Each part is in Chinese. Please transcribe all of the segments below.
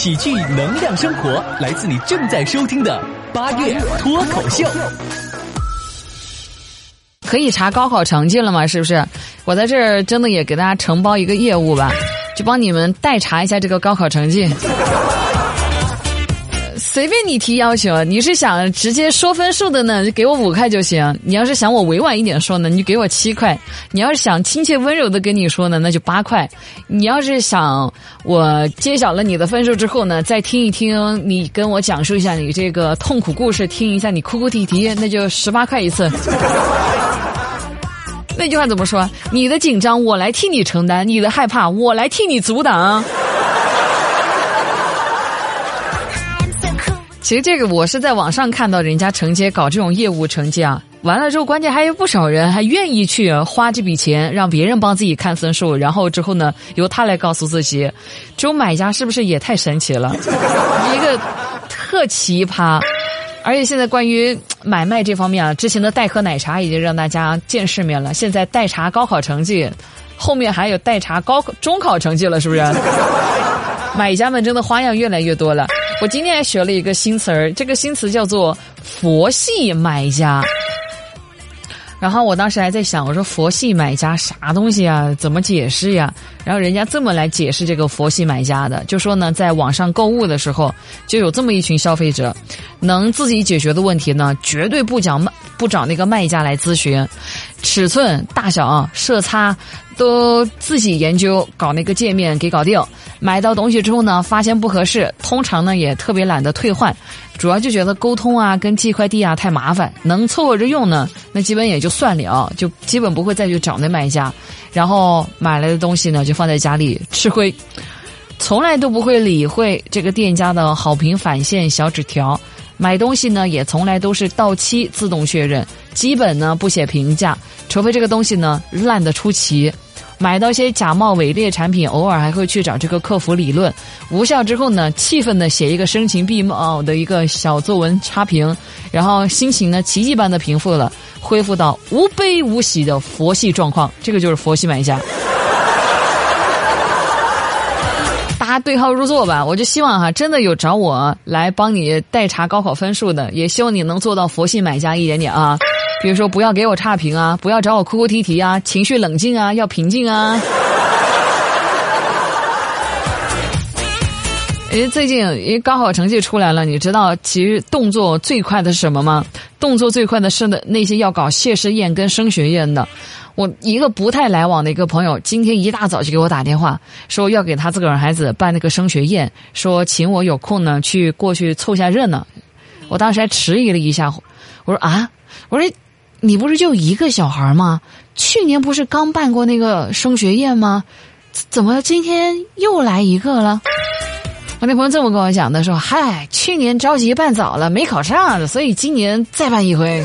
喜剧能量生活，来自你正在收听的八月脱口秀。可以查高考成绩了吗？是不是？我在这儿真的也给大家承包一个业务吧，就帮你们代查一下这个高考成绩。随便你提要求，你是想直接说分数的呢，就给我五块就行；你要是想我委婉一点说呢，你就给我七块；你要是想亲切温柔的跟你说呢，那就八块；你要是想我揭晓了你的分数之后呢，再听一听你跟我讲述一下你这个痛苦故事，听一下你哭哭啼啼，那就十八块一次。那句话怎么说？你的紧张我来替你承担，你的害怕我来替你阻挡。其实这个我是在网上看到人家承接搞这种业务承接啊，完了之后关键还有不少人还愿意去花这笔钱让别人帮自己看分数，然后之后呢由他来告诉自己，这种买家是不是也太神奇了？一个特奇葩，而且现在关于买卖这方面啊，之前的代喝奶茶已经让大家见世面了，现在代查高考成绩，后面还有代查高中考成绩了，是不是？买家们真的花样越来越多了。我今天还学了一个新词儿，这个新词叫做“佛系买家”。然后我当时还在想，我说“佛系买家”啥东西啊？怎么解释呀？然后人家这么来解释这个“佛系买家”的，就说呢，在网上购物的时候，就有这么一群消费者，能自己解决的问题呢，绝对不讲卖，不找那个卖家来咨询，尺寸、大小、啊色差都自己研究，搞那个界面给搞定。买到东西之后呢，发现不合适，通常呢也特别懒得退换，主要就觉得沟通啊跟寄快递啊太麻烦，能凑合着用呢，那基本也就算了，就基本不会再去找那卖家，然后买来的东西呢就放在家里吃灰，从来都不会理会这个店家的好评返现小纸条，买东西呢也从来都是到期自动确认，基本呢不写评价，除非这个东西呢烂得出奇。买到一些假冒伪劣产品，偶尔还会去找这个客服理论，无效之后呢，气愤的写一个声情并茂的一个小作文差评，然后心情呢奇迹般的平复了，恢复到无悲无喜的佛系状况，这个就是佛系买家。大家对号入座吧，我就希望哈，真的有找我来帮你代查高考分数的，也希望你能做到佛系买家一点点啊。比如说，不要给我差评啊，不要找我哭哭啼啼啊，情绪冷静啊，要平静啊。诶，最近因为高考成绩出来了，你知道其实动作最快的是什么吗？动作最快的是的那些要搞谢师宴跟升学宴的。我一个不太来往的一个朋友，今天一大早就给我打电话，说要给他自个儿孩子办那个升学宴，说请我有空呢去过去凑下热闹。我当时还迟疑了一下，我说啊，我说。你不是就一个小孩吗？去年不是刚办过那个升学宴吗？怎么今天又来一个了？我那朋友这么跟我讲的，说：“嗨，去年着急办早了，没考上，所以今年再办一回。”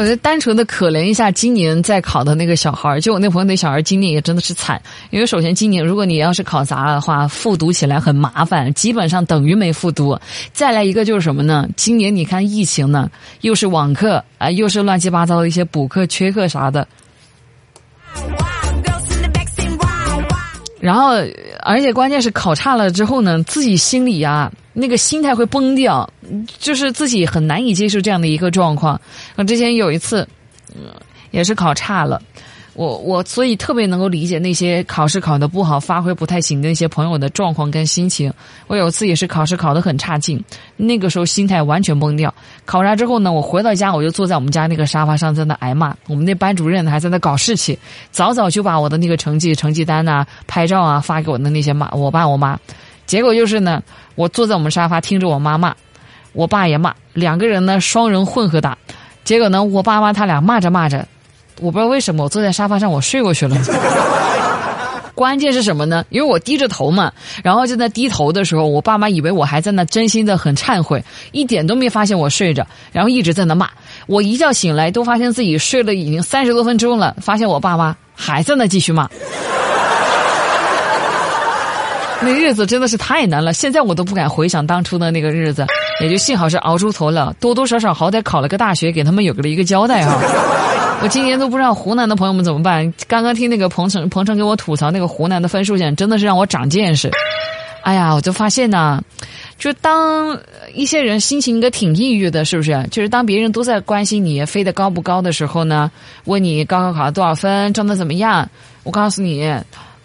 我就单纯的可怜一下今年在考的那个小孩就我那朋友那小孩今年也真的是惨，因为首先今年如果你要是考砸了的话，复读起来很麻烦，基本上等于没复读。再来一个就是什么呢？今年你看疫情呢，又是网课啊，又是乱七八糟的一些补课、缺课啥的。然后，而且关键是考差了之后呢，自己心里啊，那个心态会崩掉，就是自己很难以接受这样的一个状况。我之前有一次，也是考差了。我我所以特别能够理解那些考试考得不好、发挥不太行的那些朋友的状况跟心情。我有一次也是考试考得很差劲，那个时候心态完全崩掉。考察之后呢，我回到家我就坐在我们家那个沙发上在那挨骂。我们那班主任还在那搞事情，早早就把我的那个成绩、成绩单呐、拍照啊发给我的那些妈、我爸、我妈。结果就是呢，我坐在我们沙发听着我妈骂，我爸也骂，两个人呢双人混合打。结果呢，我爸妈他俩骂着骂着。我不知道为什么我坐在沙发上我睡过去了，关键是什么呢？因为我低着头嘛，然后就在低头的时候，我爸妈以为我还在那真心的很忏悔，一点都没发现我睡着，然后一直在那骂。我一觉醒来，都发现自己睡了已经三十多分钟了，发现我爸妈还在那继续骂。那日子真的是太难了，现在我都不敢回想当初的那个日子，也就幸好是熬出头了，多多少少好歹考了个大学，给他们有个了一个交代啊。我今年都不知道湖南的朋友们怎么办。刚刚听那个彭程彭程给我吐槽那个湖南的分数线，真的是让我长见识。哎呀，我就发现呢，就当一些人心情应该挺抑郁的，是不是？就是当别人都在关心你飞得高不高的时候呢，问你高考考了多少分，挣的怎么样？我告诉你，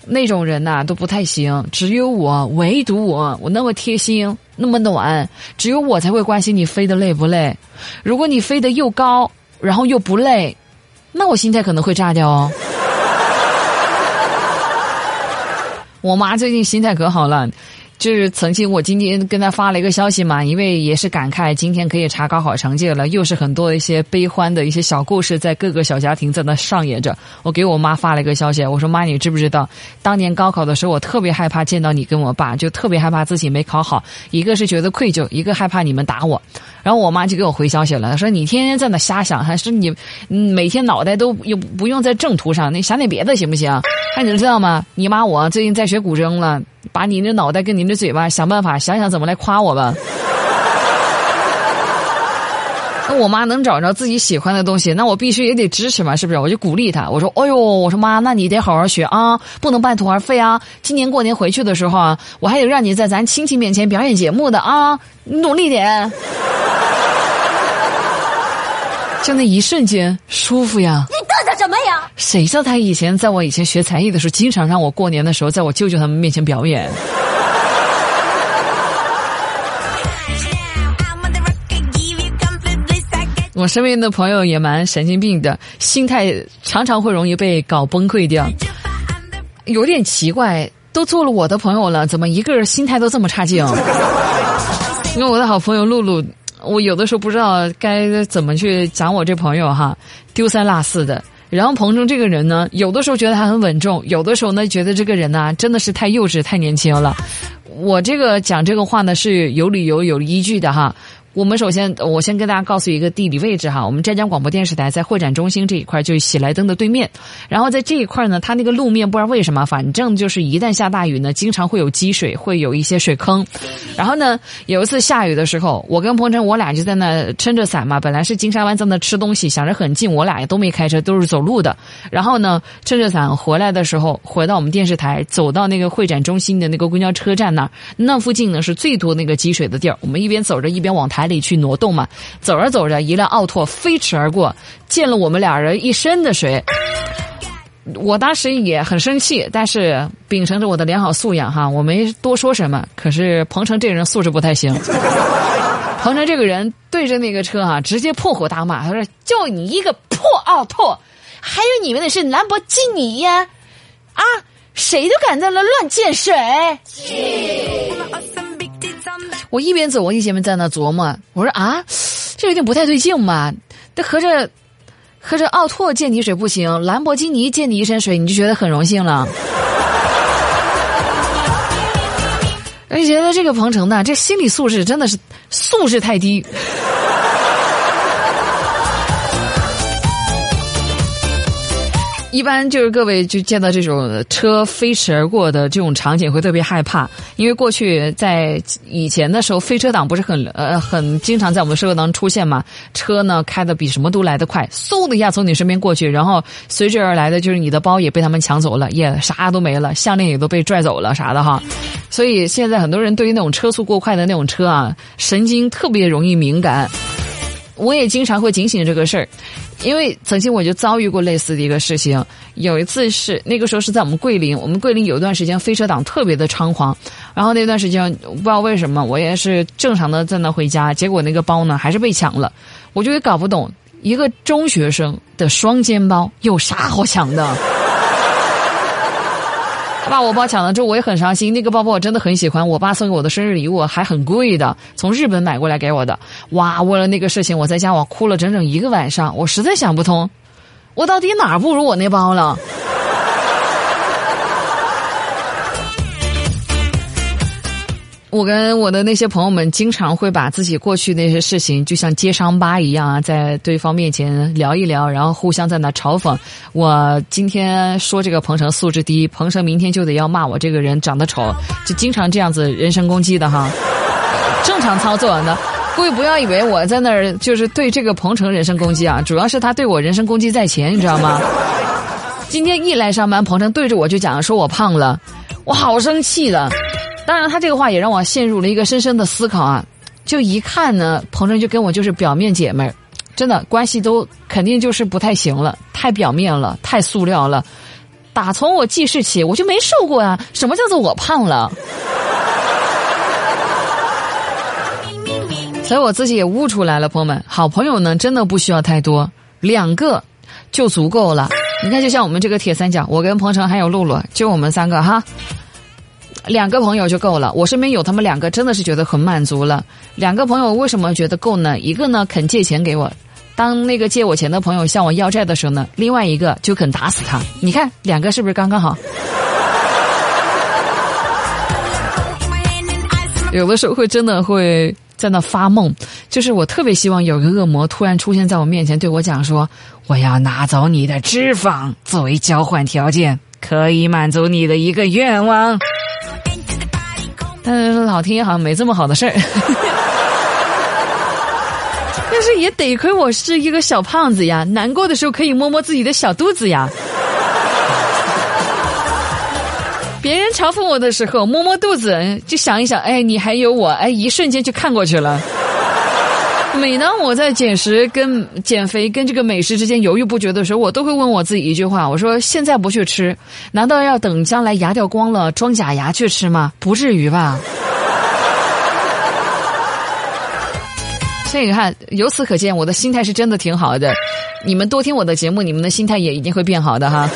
那种人呐都不太行。只有我，唯独我，我那么贴心，那么暖，只有我才会关心你飞得累不累。如果你飞得又高，然后又不累，那我心态可能会炸掉哦。我妈最近心态可好了。就是曾经我今天跟他发了一个消息嘛，因为也是感慨今天可以查高考成绩了，又是很多一些悲欢的一些小故事在各个小家庭在那上演着。我给我妈发了一个消息，我说妈，你知不知道当年高考的时候，我特别害怕见到你跟我爸，就特别害怕自己没考好，一个是觉得愧疚，一个害怕你们打我。然后我妈就给我回消息了，她说你天天在那瞎想，还是你每天脑袋都又不用在正途上，你想点别的行不行？那你知道吗？你妈我最近在学古筝了。把你的脑袋跟你的嘴巴想办法想想怎么来夸我吧。那我妈能找着自己喜欢的东西，那我必须也得支持嘛，是不是？我就鼓励她，我说：“哎呦，我说妈，那你得好好学啊，不能半途而废啊。今年过年回去的时候啊，我还得让你在咱亲戚面前表演节目的啊，努力点。”就那一瞬间舒服呀。什么呀？谁叫他以前在我以前学才艺的时候，经常让我过年的时候在我舅舅他们面前表演。我身边的朋友也蛮神经病的，心态常常会容易被搞崩溃掉。有点奇怪，都做了我的朋友了，怎么一个人心态都这么差劲？因为我的好朋友露露，我有的时候不知道该怎么去讲我这朋友哈，丢三落四的。然后彭中这个人呢，有的时候觉得他很稳重，有的时候呢觉得这个人呢真的是太幼稚、太年轻了。我这个讲这个话呢是有理由、有依据的哈。我们首先，我先跟大家告诉一个地理位置哈。我们湛江广播电视台在会展中心这一块，就是喜来登的对面。然后在这一块呢，它那个路面不知道为什么，反正就是一旦下大雨呢，经常会有积水，会有一些水坑。然后呢，有一次下雨的时候，我跟鹏程我俩就在那撑着伞嘛。本来是金沙湾在那吃东西，想着很近，我俩也都没开车，都是走路的。然后呢，撑着伞回来的时候，回到我们电视台，走到那个会展中心的那个公交车站那儿，那附近呢是最多那个积水的地儿。我们一边走着，一边往台。里去挪动嘛，走着走着，一辆奥拓飞驰而过，溅了我们俩人一身的水。我当时也很生气，但是秉承着我的良好素养哈，我没多说什么。可是鹏程这人素质不太行，鹏程这个人对着那个车哈，直接破口大骂，他说：“就你一个破奥拓，还有你们的是兰博基尼呀，啊，谁都敢在那乱溅水。”我一边走，我一边在那琢磨。我说啊，这有点不太对劲嘛。这合着，合着奥拓溅你水不行，兰博基尼溅你一身水，你就觉得很荣幸了。而且觉得这个鹏程呢，这心理素质真的是素质太低。一般就是各位就见到这种车飞驰而过的这种场景会特别害怕，因为过去在以前的时候，飞车党不是很呃很经常在我们社会当中出现嘛？车呢开的比什么都来得快，嗖的一下从你身边过去，然后随之而来的就是你的包也被他们抢走了，也啥都没了，项链也都被拽走了啥的哈。所以现在很多人对于那种车速过快的那种车啊，神经特别容易敏感。我也经常会警醒这个事儿。因为曾经我就遭遇过类似的一个事情，有一次是那个时候是在我们桂林，我们桂林有一段时间飞车党特别的猖狂，然后那段时间不知道为什么我也是正常的在那回家，结果那个包呢还是被抢了，我就也搞不懂一个中学生的双肩包有啥好抢的。把我包抢了之后，我也很伤心。那个包包我真的很喜欢，我爸送给我的生日礼物还很贵的，从日本买过来给我的。哇，为了那个事情，我在家我哭了整整一个晚上，我实在想不通，我到底哪儿不如我那包了？我跟我的那些朋友们经常会把自己过去那些事情，就像揭伤疤一样啊，在对方面前聊一聊，然后互相在那嘲讽。我今天说这个鹏程素质低，鹏程明天就得要骂我这个人长得丑，就经常这样子人身攻击的哈。正常操作呢，各位不要以为我在那儿就是对这个鹏程人身攻击啊，主要是他对我人身攻击在前，你知道吗？今天一来上班，鹏程对着我就讲说我胖了，我好生气的。当然，他这个话也让我陷入了一个深深的思考啊。就一看呢，彭程就跟我就是表面姐妹儿，真的关系都肯定就是不太行了，太表面了，太塑料了。打从我记事起，我就没瘦过啊。什么叫做我胖了？所以我自己也悟出来了，朋友们，好朋友呢，真的不需要太多，两个就足够了。你看，就像我们这个铁三角，我跟彭程还有露露，就我们三个哈。两个朋友就够了，我身边有他们两个，真的是觉得很满足了。两个朋友为什么觉得够呢？一个呢肯借钱给我，当那个借我钱的朋友向我要债的时候呢，另外一个就肯打死他。你看，两个是不是刚刚好？有的时候会真的会在那发梦，就是我特别希望有个恶魔突然出现在我面前，对我讲说：“我要拿走你的脂肪作为交换条件，可以满足你的一个愿望。”但是老天爷好像没这么好的事儿，但是也得亏我是一个小胖子呀，难过的时候可以摸摸自己的小肚子呀。别人嘲讽我的时候，摸摸肚子就想一想，哎，你还有我，哎，一瞬间就看过去了。每当我在减食、跟减肥、跟这个美食之间犹豫不决的时候，我都会问我自己一句话：我说现在不去吃，难道要等将来牙掉光了装假牙去吃吗？不至于吧？所以你看，由此可见，我的心态是真的挺好的。你们多听我的节目，你们的心态也一定会变好的哈。